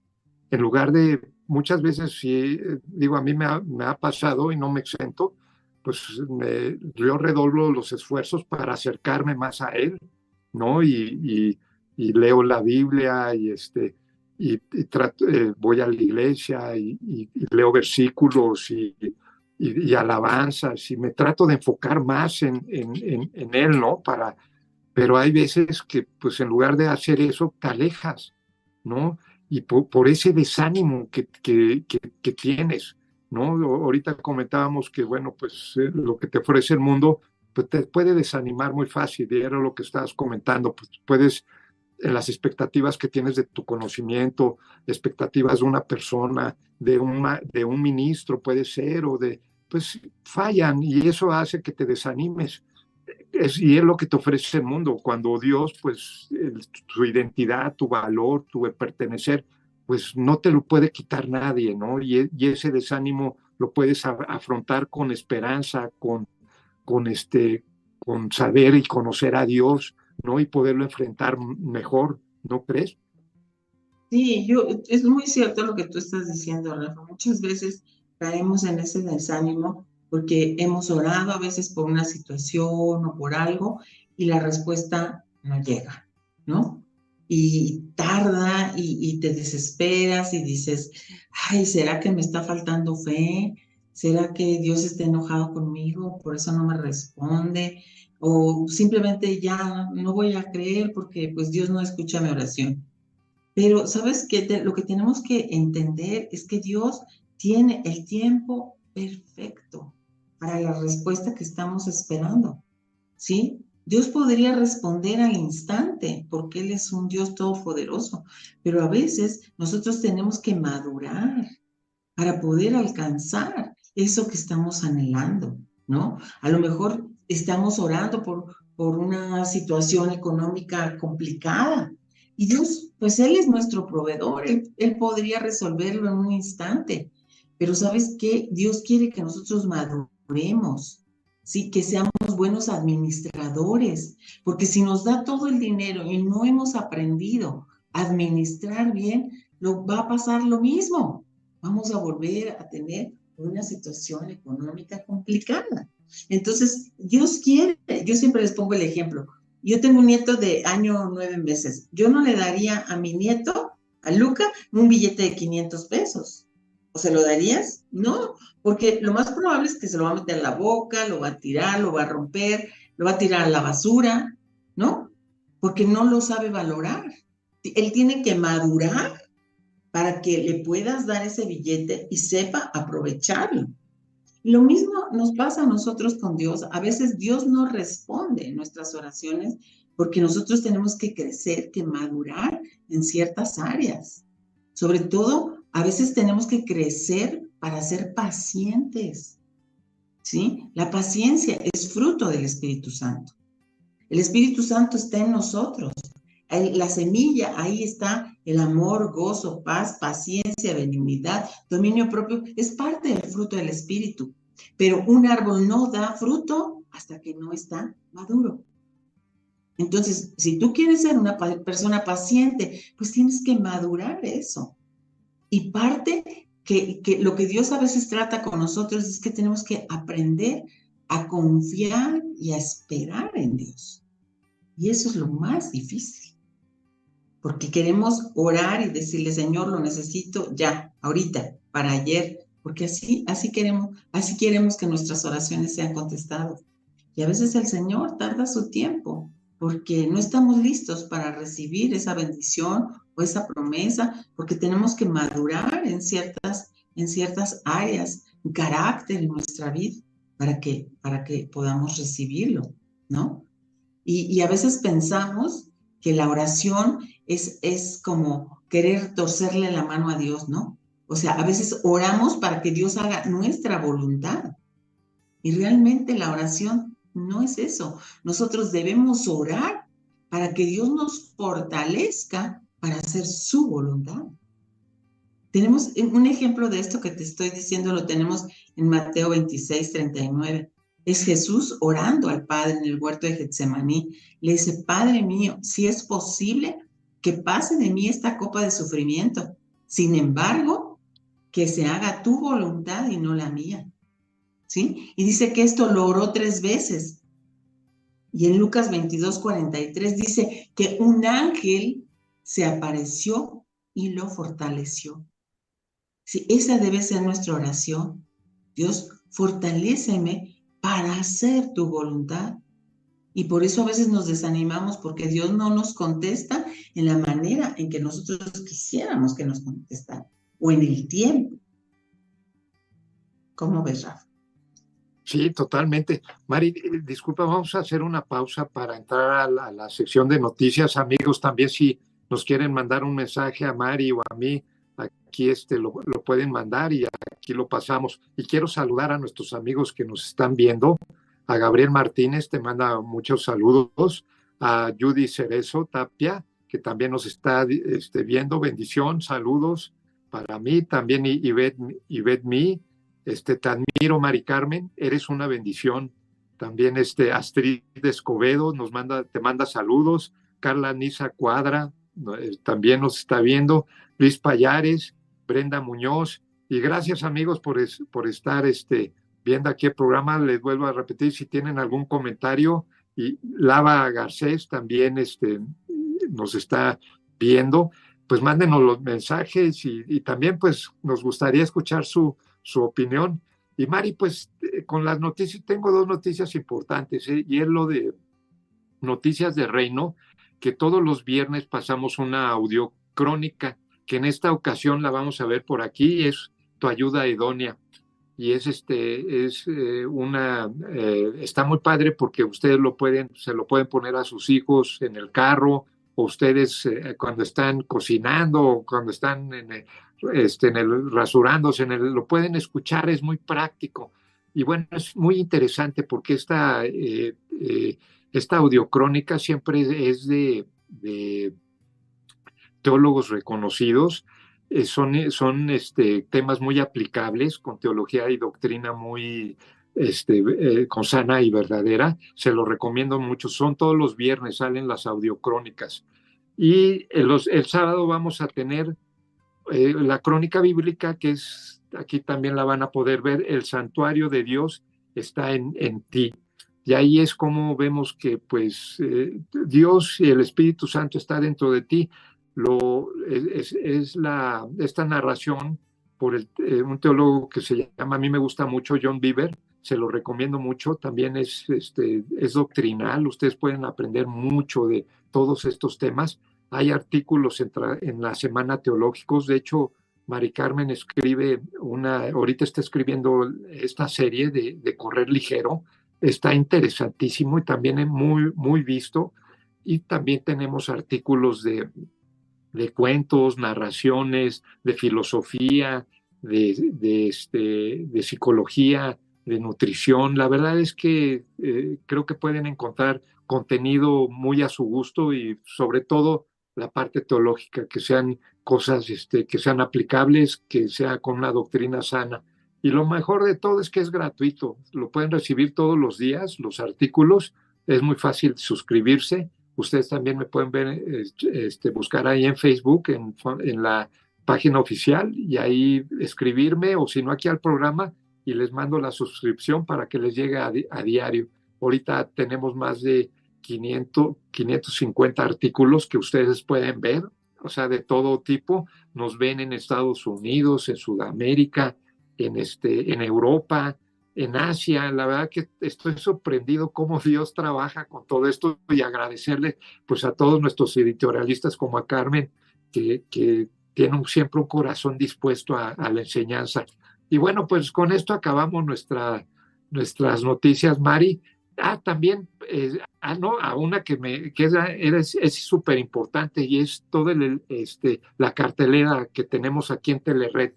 en lugar de, muchas veces, si digo, a mí me ha, me ha pasado y no me exento, pues me, yo redoblo los esfuerzos para acercarme más a Él, ¿no? Y, y, leo la Biblia y, este, y, trato, eh, voy a la iglesia y, leo versículos y, alabanzas y me trato de enfocar más en, en, en Él, ¿no? Para, pero hay veces que, pues en lugar de hacer eso, te alejas, ¿no? Y por, ese desánimo que, que, que, tienes, ¿no? Ahorita comentábamos que, bueno, pues eh, lo que te ofrece el mundo, pues te puede desanimar muy fácil, y era lo que estabas comentando, pues puedes, en las expectativas que tienes de tu conocimiento, expectativas de una persona, de, una, de un ministro, puede ser, o de, pues fallan, y eso hace que te desanimes es, y es lo que te ofrece el mundo. Cuando Dios, pues, tu identidad, tu valor, tu pertenecer, pues no te lo puede quitar nadie, ¿no? Y, ese desánimo lo puedes afrontar con esperanza, con, con, este, con saber y conocer a Dios, ¿no? Y poderlo enfrentar mejor, ¿no crees?
Sí, yo, es muy cierto lo que tú estás diciendo, Rafa. Muchas veces caemos en ese desánimo porque hemos orado a veces por una situación o por algo y la respuesta no llega, ¿no? Y tarda y, te desesperas y dices, ay, ¿será que me está faltando fe? ¿Será que Dios está enojado conmigo? Por eso no me responde. O simplemente ya no voy a creer porque pues Dios no escucha mi oración. Pero sabes que lo que tenemos que entender es que Dios tiene el tiempo perfecto para la respuesta que estamos esperando. ¿Sí? Dios podría responder al instante porque Él es un Dios todopoderoso, pero a veces nosotros tenemos que madurar para poder alcanzar eso que estamos anhelando, ¿no? A lo mejor estamos orando por, por una situación económica complicada y Dios, pues Él es nuestro proveedor, Él, él podría resolverlo en un instante, pero ¿sabes qué? Dios quiere que nosotros maduremos ¿sí? que seamos buenos administradores, porque si nos da todo el dinero y no hemos aprendido a administrar bien, lo, va a pasar lo mismo. Vamos a volver a tener una situación económica complicada. Entonces, Dios quiere, yo siempre les pongo el ejemplo, yo tengo un nieto de año nueve meses, yo no le daría a mi nieto, a Luca, un billete de 500 pesos. ¿O se lo darías? No, porque lo más probable es que se lo va a meter en la boca, lo va a tirar, lo va a romper, lo va a tirar a la basura, ¿no? Porque no lo sabe valorar. Él tiene que madurar para que le puedas dar ese billete y sepa aprovecharlo. Lo mismo nos pasa a nosotros con Dios. A veces Dios no responde en nuestras oraciones porque nosotros tenemos que crecer, que madurar en ciertas áreas. Sobre todo, a veces tenemos que crecer para ser pacientes. ¿Sí? La paciencia es fruto del Espíritu Santo. El Espíritu Santo está en nosotros. La semilla, ahí está el amor, gozo, paz, paciencia, benignidad, dominio propio. Es parte del fruto del Espíritu. Pero un árbol no da fruto hasta que no está maduro. Entonces, si tú quieres ser una persona paciente, pues tienes que madurar eso. Y parte que, lo que Dios a veces trata con nosotros es que tenemos que aprender a confiar y a esperar en Dios. Y eso es lo más difícil. Porque queremos orar y decirle, Señor, lo necesito ya, ahorita, para ayer, porque así, así queremos, así queremos que nuestras oraciones sean contestadas. Y a veces el Señor tarda su tiempo, porque no estamos listos para recibir esa bendición o esa promesa, porque tenemos que madurar en ciertas, en ciertas áreas, un carácter en nuestra vida para que, para que podamos recibirlo, ¿no? Y, a veces pensamos que la oración es, es como querer torcerle la mano a Dios, ¿no? O sea, a veces oramos para que Dios haga nuestra voluntad. Y realmente la oración no es eso. Nosotros debemos orar para que Dios nos fortalezca para hacer su voluntad. Tenemos un ejemplo de esto que te estoy diciendo, lo tenemos en Mateo 26, 39. Es Jesús orando al Padre en el huerto de Getsemaní. Le dice, Padre mío, si es posible que pase de mí esta copa de sufrimiento. Sin embargo, que se haga tu voluntad y no la mía. ¿Sí? Y dice que esto lo oró tres veces. Y en Lucas 22, 43 dice que un ángel se apareció y lo fortaleció. Sí, esa debe ser nuestra oración. Dios, fortaléceme para hacer tu voluntad. Y por eso a veces nos desanimamos porque Dios no nos contesta en la manera en que nosotros quisiéramos que nos contestara o en el tiempo. ¿Cómo ves, Rafa?
Sí, totalmente. Mari, eh, disculpa, vamos a hacer una pausa para entrar a la, a la, sección de noticias. Amigos, también si nos quieren mandar un mensaje a Mari o a mí, aquí este lo, lo, pueden mandar y aquí lo pasamos. Y quiero saludar a nuestros amigos que nos están viendo. A Gabriel Martínez te manda muchos saludos. A Judy Cerezo Tapia, que también nos está este, viendo. Bendición, saludos para mí. También Ivette, Ivette Mi. Este, te admiro, Mari Carmen. Eres una bendición. También este Astrid Escobedo nos manda, te manda saludos. Carla Nisa Cuadra, eh, también nos está viendo, Luis Payares, Brenda Muñoz, y gracias amigos por, es, por estar este, viendo aquí el programa. Les vuelvo a repetir si tienen algún comentario. Y Lava Garcés también este, nos está viendo. Pues mándenos los mensajes y, y también pues nos gustaría escuchar su, su opinión. Y Mari, pues eh, con las noticias, tengo dos noticias importantes, ¿eh? y es lo de Noticias de Reino, que todos los viernes pasamos una audio crónica, que en esta ocasión la vamos a ver por aquí, es tu ayuda idónea. Y es este, es eh, una, está muy padre porque ustedes lo pueden, se lo pueden poner a sus hijos en el carro, o ustedes cuando están cocinando, o cuando están en este, en el rasurándose, en el, lo pueden escuchar, es muy práctico. Y bueno, es muy interesante porque esta, esta audiocrónica siempre es de, teólogos reconocidos, eh, son, son este, temas muy aplicables, con teología y doctrina muy este, eh, con sana y verdadera. Se lo recomiendo mucho. Son todos los viernes, salen las audiocrónicas. Y el, el sábado vamos a tener eh, la crónica bíblica, que es, aquí también la van a poder ver, el santuario de Dios está en, en ti. Y ahí es como vemos que pues eh, Dios y el Espíritu Santo está dentro de ti. Lo, es, es la, esta narración por el, eh, un teólogo que se llama, a mí me gusta mucho, John Bieber, se lo recomiendo mucho, también es, este, es doctrinal, ustedes pueden aprender mucho de todos estos temas. Hay artículos en, la Semana Teológicos, de hecho, Mari Carmen escribe una, ahorita está escribiendo esta serie de, Correr Ligero, está interesantísimo y también es muy, muy visto. Y también tenemos artículos de, de cuentos, narraciones, de filosofía, de, de, este, de psicología, de nutrición. La verdad es que eh, creo que pueden encontrar contenido muy a su gusto y sobre todo la parte teológica, que sean cosas este, que sean aplicables, que sea con una doctrina sana. Y lo mejor de todo es que es gratuito. Lo pueden recibir todos los días, los artículos. Es muy fácil suscribirse. Ustedes también me pueden ver, este, buscar ahí en Facebook, en, en la página oficial, y ahí escribirme, o si no, aquí al programa, y les mando la suscripción para que les llegue a, a diario. Ahorita tenemos más de 500, 550 artículos que ustedes pueden ver, o sea, de todo tipo. Nos ven en Estados Unidos, en Sudamérica, en, este, en Europa, en Asia. La verdad que estoy sorprendido cómo Dios trabaja con todo esto y agradecerle pues a todos nuestros editorialistas como a Carmen, que, que tienen siempre un corazón dispuesto a, a, la enseñanza. Y bueno, pues con esto acabamos nuestra, nuestras noticias, Mari. Ah, también, eh, ah, no, a una que me que es súper importante y es toda este, la cartelera que tenemos aquí en Telered.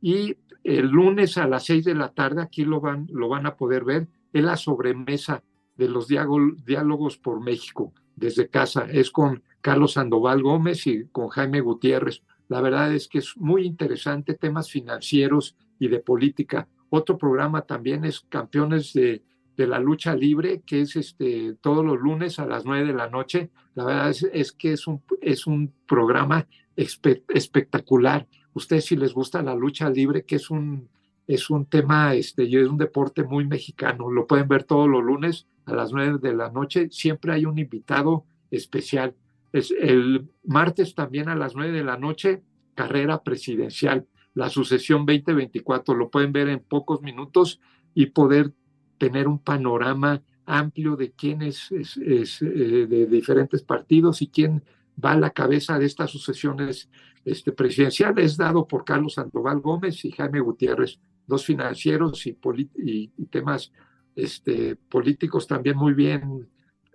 Y el lunes a las seis de la tarde, aquí lo van, lo van a poder ver, es la sobremesa de los diálogos por México desde casa. Es con Carlos Sandoval Gómez y con Jaime Gutiérrez. La verdad es que es muy interesante, temas financieros y de política. Otro programa también es Campeones de, de la lucha libre, que es este, todos los lunes a las nueve de la noche. La verdad es, que es un, es un programa espectacular. Ustedes si les gusta la lucha libre, que es un, es un tema, este, es un deporte muy mexicano, lo pueden ver todos los lunes a las nueve de la noche. Siempre hay un invitado especial. Es el martes también a las nueve de la noche, carrera presidencial, la sucesión 2024. Lo pueden ver en pocos minutos y poder tener un panorama amplio de quién es, eh, de diferentes partidos y quién va a la cabeza de estas sucesiones este, presidenciales, dado por Carlos Sandoval Gómez y Jaime Gutiérrez, dos financieros y, temas este, políticos también muy bien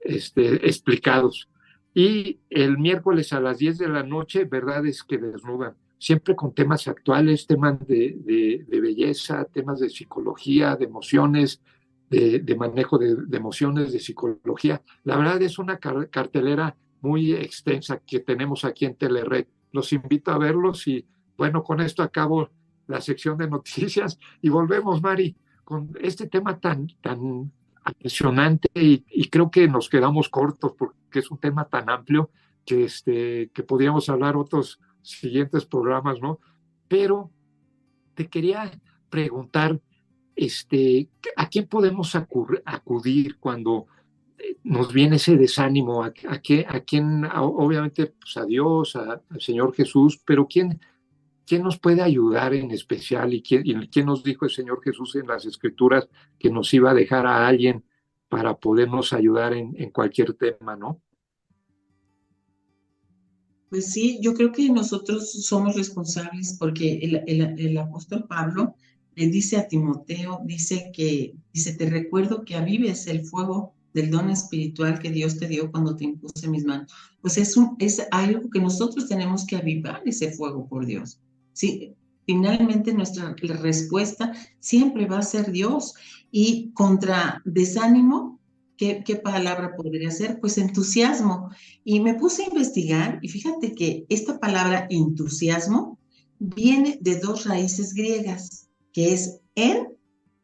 este, explicados. Y el miércoles a las 10 de la noche, verdad es que desnudan, siempre con temas actuales, temas de belleza, temas de psicología, de emociones, de, manejo de, emociones, de psicología. La verdad es una cartelera muy extensa que tenemos aquí en Telered. Los invito a verlos y bueno, con esto acabo la sección de noticias y volvemos, Mari, con este tema tan, tan apasionante y, creo que nos quedamos cortos porque es un tema tan amplio que, este, que podríamos hablar otros siguientes programas, ¿no? Pero te quería preguntar, este, ¿a quién podemos acudir cuando eh, nos viene ese desánimo? ¿A, a, a quién? obviamente, pues a Dios, al Señor Jesús, pero ¿quién, ¿quién nos puede ayudar en especial? ¿Y quién, quién nos dijo el Señor Jesús en las Escrituras que nos iba a dejar a alguien para podernos ayudar en, cualquier tema, no?
Pues sí, yo creo que nosotros somos responsables porque el apóstol Pablo le dice a Timoteo, dice que, dice, te recuerdo que avives el fuego del don espiritual que Dios te dio cuando te impuse mis manos. Pues es, un, es algo que nosotros tenemos que avivar ese fuego por Dios. Sí, finalmente nuestra respuesta siempre va a ser Dios. Y contra desánimo, ¿qué, ¿qué, palabra podría ser? Pues entusiasmo. Y me puse a investigar y fíjate que esta palabra entusiasmo viene de dos raíces griegas que es en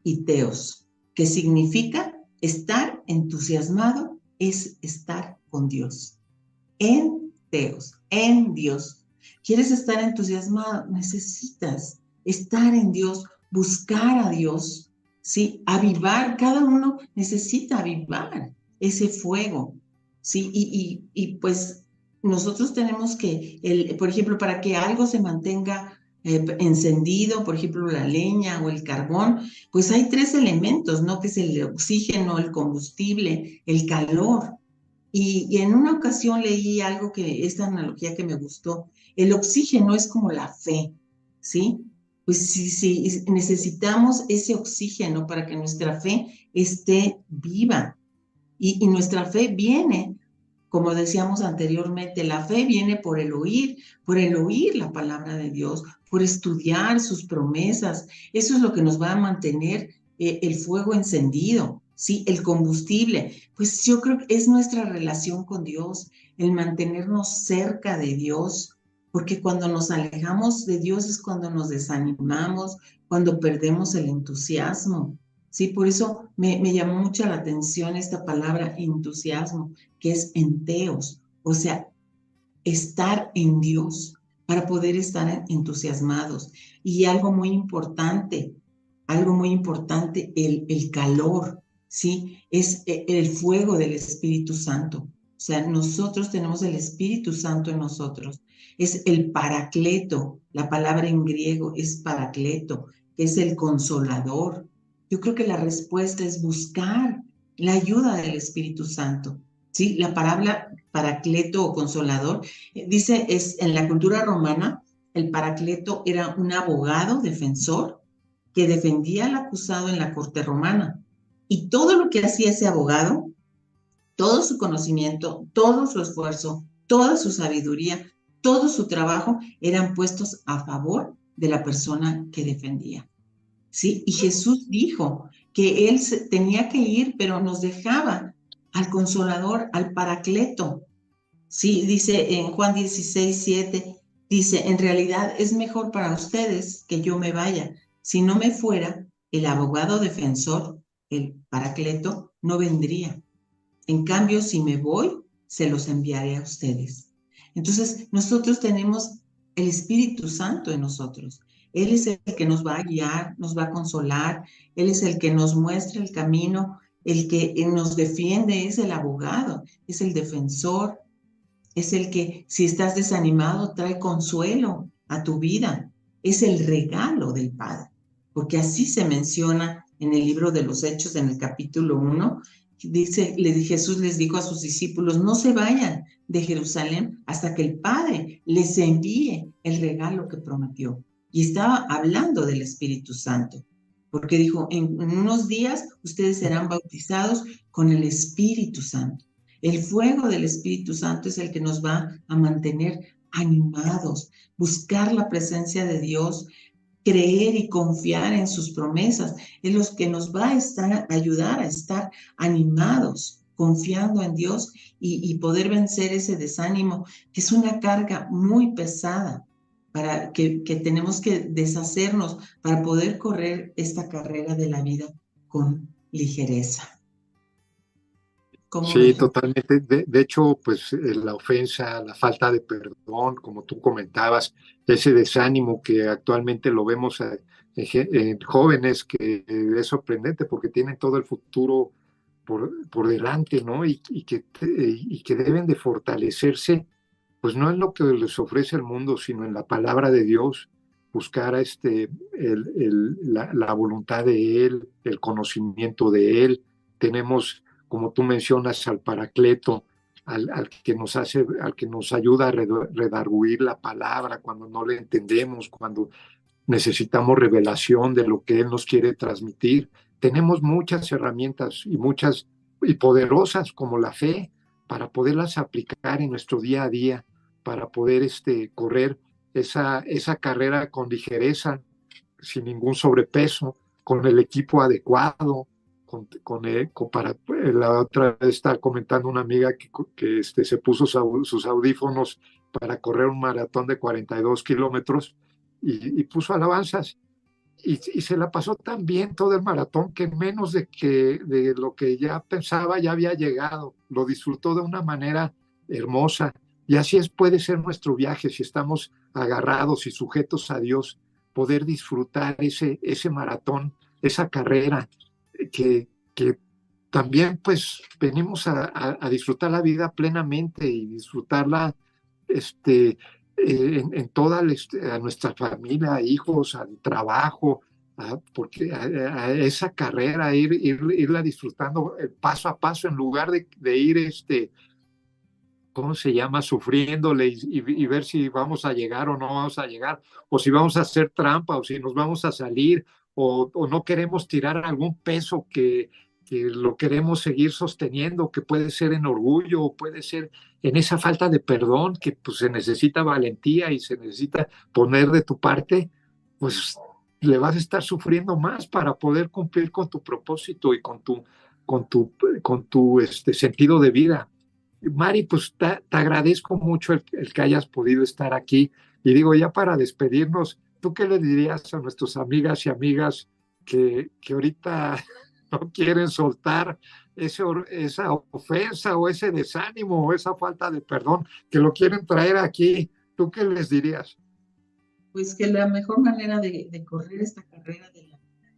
y teos, que significa estar entusiasmado, es estar con Dios. En teos, en Dios. ¿Quieres estar entusiasmado? Necesitas estar en Dios, buscar a Dios, ¿sí? Avivar, cada uno necesita avivar ese fuego, ¿sí? Y, y pues nosotros tenemos que, el, por ejemplo, para que algo se mantenga eh, encendido, por ejemplo, la leña o el carbón, pues hay tres elementos, ¿no? Que es el oxígeno, el combustible, el calor. Y, en una ocasión leí algo que, esta analogía que me gustó, el oxígeno es como la fe, ¿sí? Pues sí, sí, necesitamos ese oxígeno para que nuestra fe esté viva. Y, y nuestra fe viene como decíamos anteriormente, la fe viene por el oír, por el oír la palabra de Dios, por estudiar sus promesas. Eso es lo que nos va a mantener eh, el fuego encendido, ¿sí? El combustible. Pues yo creo que es nuestra relación con Dios, el mantenernos cerca de Dios, porque cuando nos alejamos de Dios es cuando nos desanimamos, cuando perdemos el entusiasmo. Sí, por eso me, llamó mucho la atención esta palabra entusiasmo, que es enteos, o sea, estar en Dios para poder estar entusiasmados. Y algo muy importante, algo muy importante, el, calor, ¿sí? Es e, el fuego del Espíritu Santo. O sea, nosotros tenemos el Espíritu Santo en nosotros. Es el paracleto, la palabra en griego es paracleto, que es el consolador, yo creo que la respuesta es buscar la ayuda del Espíritu Santo. ¿sí? La palabra paracleto o consolador eh, dice, es en la cultura romana, el paracleto era un abogado defensor que defendía al acusado en la corte romana. Y todo lo que hacía ese abogado, todo su conocimiento, todo su esfuerzo, toda su sabiduría, todo su trabajo eran puestos a favor de la persona que defendía. ¿Sí? Y Jesús dijo que Él tenía que ir, pero nos dejaba al consolador, al paracleto. Sí, dice en Juan 16, 7, dice, en realidad es mejor para ustedes que yo me vaya. Si no me fuera, el abogado defensor, el Paracleto, no vendría. En cambio, si me voy, se los enviaré a ustedes. Entonces, nosotros tenemos el Espíritu Santo en nosotros. Él es el que nos va a guiar, nos va a consolar, Él es el que nos muestra el camino, el que nos defiende, es el abogado, es el defensor, es el que si estás desanimado trae consuelo a tu vida, es el regalo del Padre, porque así se menciona en el libro de los Hechos, en el capítulo 1, dice, le, Jesús les dijo a sus discípulos, no se vayan de Jerusalén hasta que el Padre les envíe el regalo que prometió. Y estaba hablando del Espíritu Santo, porque dijo, en, unos días ustedes serán bautizados con el Espíritu Santo. El fuego del Espíritu Santo es el que nos va a mantener animados, buscar la presencia de Dios, creer y confiar en sus promesas, es lo que nos va a, estar, ayudar a estar animados, confiando en Dios y, poder vencer ese desánimo, que es una carga muy pesada para que, que tenemos que deshacernos para poder correr esta carrera de la vida con ligereza.
Sí, totalmente. De, hecho, pues eh, la ofensa, la falta de perdón, como tú comentabas, ese desánimo que actualmente lo vemos en, jóvenes, que es sorprendente porque tienen todo el futuro por, por delante, ¿no? Y, que, y que deben de fortalecerse, pues no en lo que les ofrece el mundo, sino en la palabra de Dios, buscar este, la, voluntad de Él, el conocimiento de Él. Tenemos como tú mencionas, al Paracleto, al, que nos hace, al que nos ayuda a redarguir la palabra cuando no le entendemos, cuando necesitamos revelación de lo que Él nos quiere transmitir. Tenemos muchas herramientas y muchas y poderosas como la fe para poderlas aplicar en nuestro día a día, para poder este, correr esa, esa carrera con ligereza, sin ningún sobrepeso, con el equipo adecuado, con, con, para eh, la otra vez está comentando una amiga que, que este, se puso sus audífonos para correr un maratón de 42 kilómetros y, puso alabanzas y, y, se la pasó tan bien todo el maratón que menos de, que, de lo que ya pensaba ya había llegado, lo disfrutó de una manera hermosa y así es, puede ser nuestro viaje si estamos agarrados y sujetos a Dios, poder disfrutar ese, ese maratón, esa carrera, que, que también pues venimos a, disfrutar la vida plenamente y disfrutarla este, eh, en, toda a nuestra familia, hijos, al trabajo, porque esa carrera, ir, irla disfrutando paso a paso en lugar de, de ir, este, ¿cómo se llama? Sufriéndole y, ver si vamos a llegar o no vamos a llegar, o si vamos a hacer trampa, o si nos vamos a salir, o, no queremos tirar algún peso que, lo queremos seguir sosteniendo, que puede ser en orgullo o puede ser en esa falta de perdón, que pues se necesita valentía y se necesita poner de tu parte, pues le vas a estar sufriendo más para poder cumplir con tu propósito y con tu, con tu, con tu este, sentido de vida. Mari, pues te, agradezco mucho el, que hayas podido estar aquí. Y digo, ya para despedirnos, ¿tú qué le dirías a nuestras amigas y amigas que, que ahorita [LAUGHS] no quieren soltar esa ofensa o ese desánimo o esa falta de perdón, que lo quieren traer aquí? ¿Tú qué les dirías?
Pues que la mejor manera de, correr esta carrera de la vida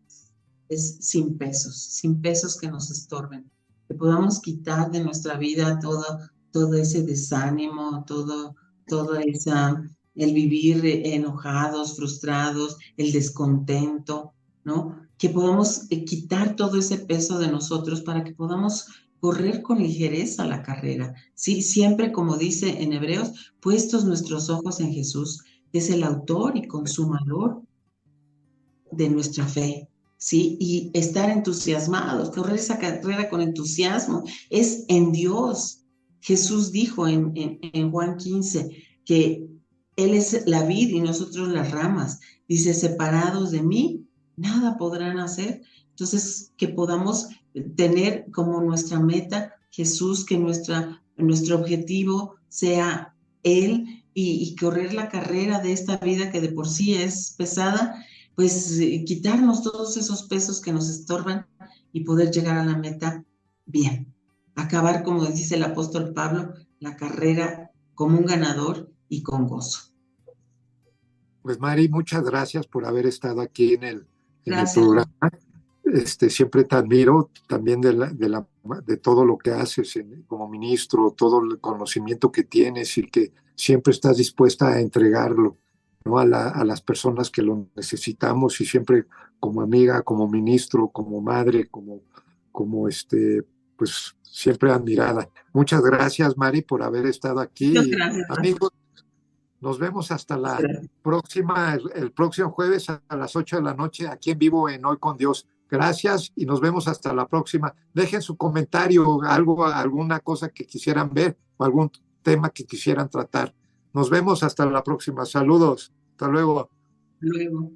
es, sin pesos, sin pesos que nos estorben, que podamos quitar de nuestra vida todo, todo ese desánimo, todo, toda esa el vivir enojados, frustrados, el descontento, ¿no? Que podamos eh, quitar todo ese peso de nosotros para que podamos correr con ligereza la carrera. Sí, siempre como dice en Hebreos, puestos nuestros ojos en Jesús, es el autor y consumador de nuestra fe. ¿Sí? Y estar entusiasmados, correr esa carrera con entusiasmo, es en Dios. Jesús dijo en, Juan 15 que él es la vid y nosotros las ramas. Dice, separados de mí, nada podrán hacer. Entonces, que podamos tener como nuestra meta Jesús, que nuestra, nuestro objetivo sea Él y, correr la carrera de esta vida que de por sí es pesada, pues eh, quitarnos todos esos pesos que nos estorban y poder llegar a la meta bien. Acabar, como dice el apóstol Pablo, la carrera como un ganador y con gozo.
Pues Mari, muchas gracias por haber estado aquí en el, programa. Este, siempre te admiro también de, la, de, la, de todo lo que haces como ministro, todo el conocimiento que tienes y que siempre estás dispuesta a entregarlo ¿no? a, a las personas que lo necesitamos y siempre como amiga, como ministro, como madre, como, como este, pues siempre admirada. Muchas gracias, Mari, por haber estado aquí. Amigos, nos vemos hasta la próxima, el, próximo jueves a, las 8 de la noche aquí en vivo en Hoy con Dios. Gracias y nos vemos hasta la próxima. Dejen su comentario, algo, alguna cosa que quisieran ver o algún tema que quisieran tratar. Nos vemos hasta la próxima. Saludos. Hasta luego.
Luego.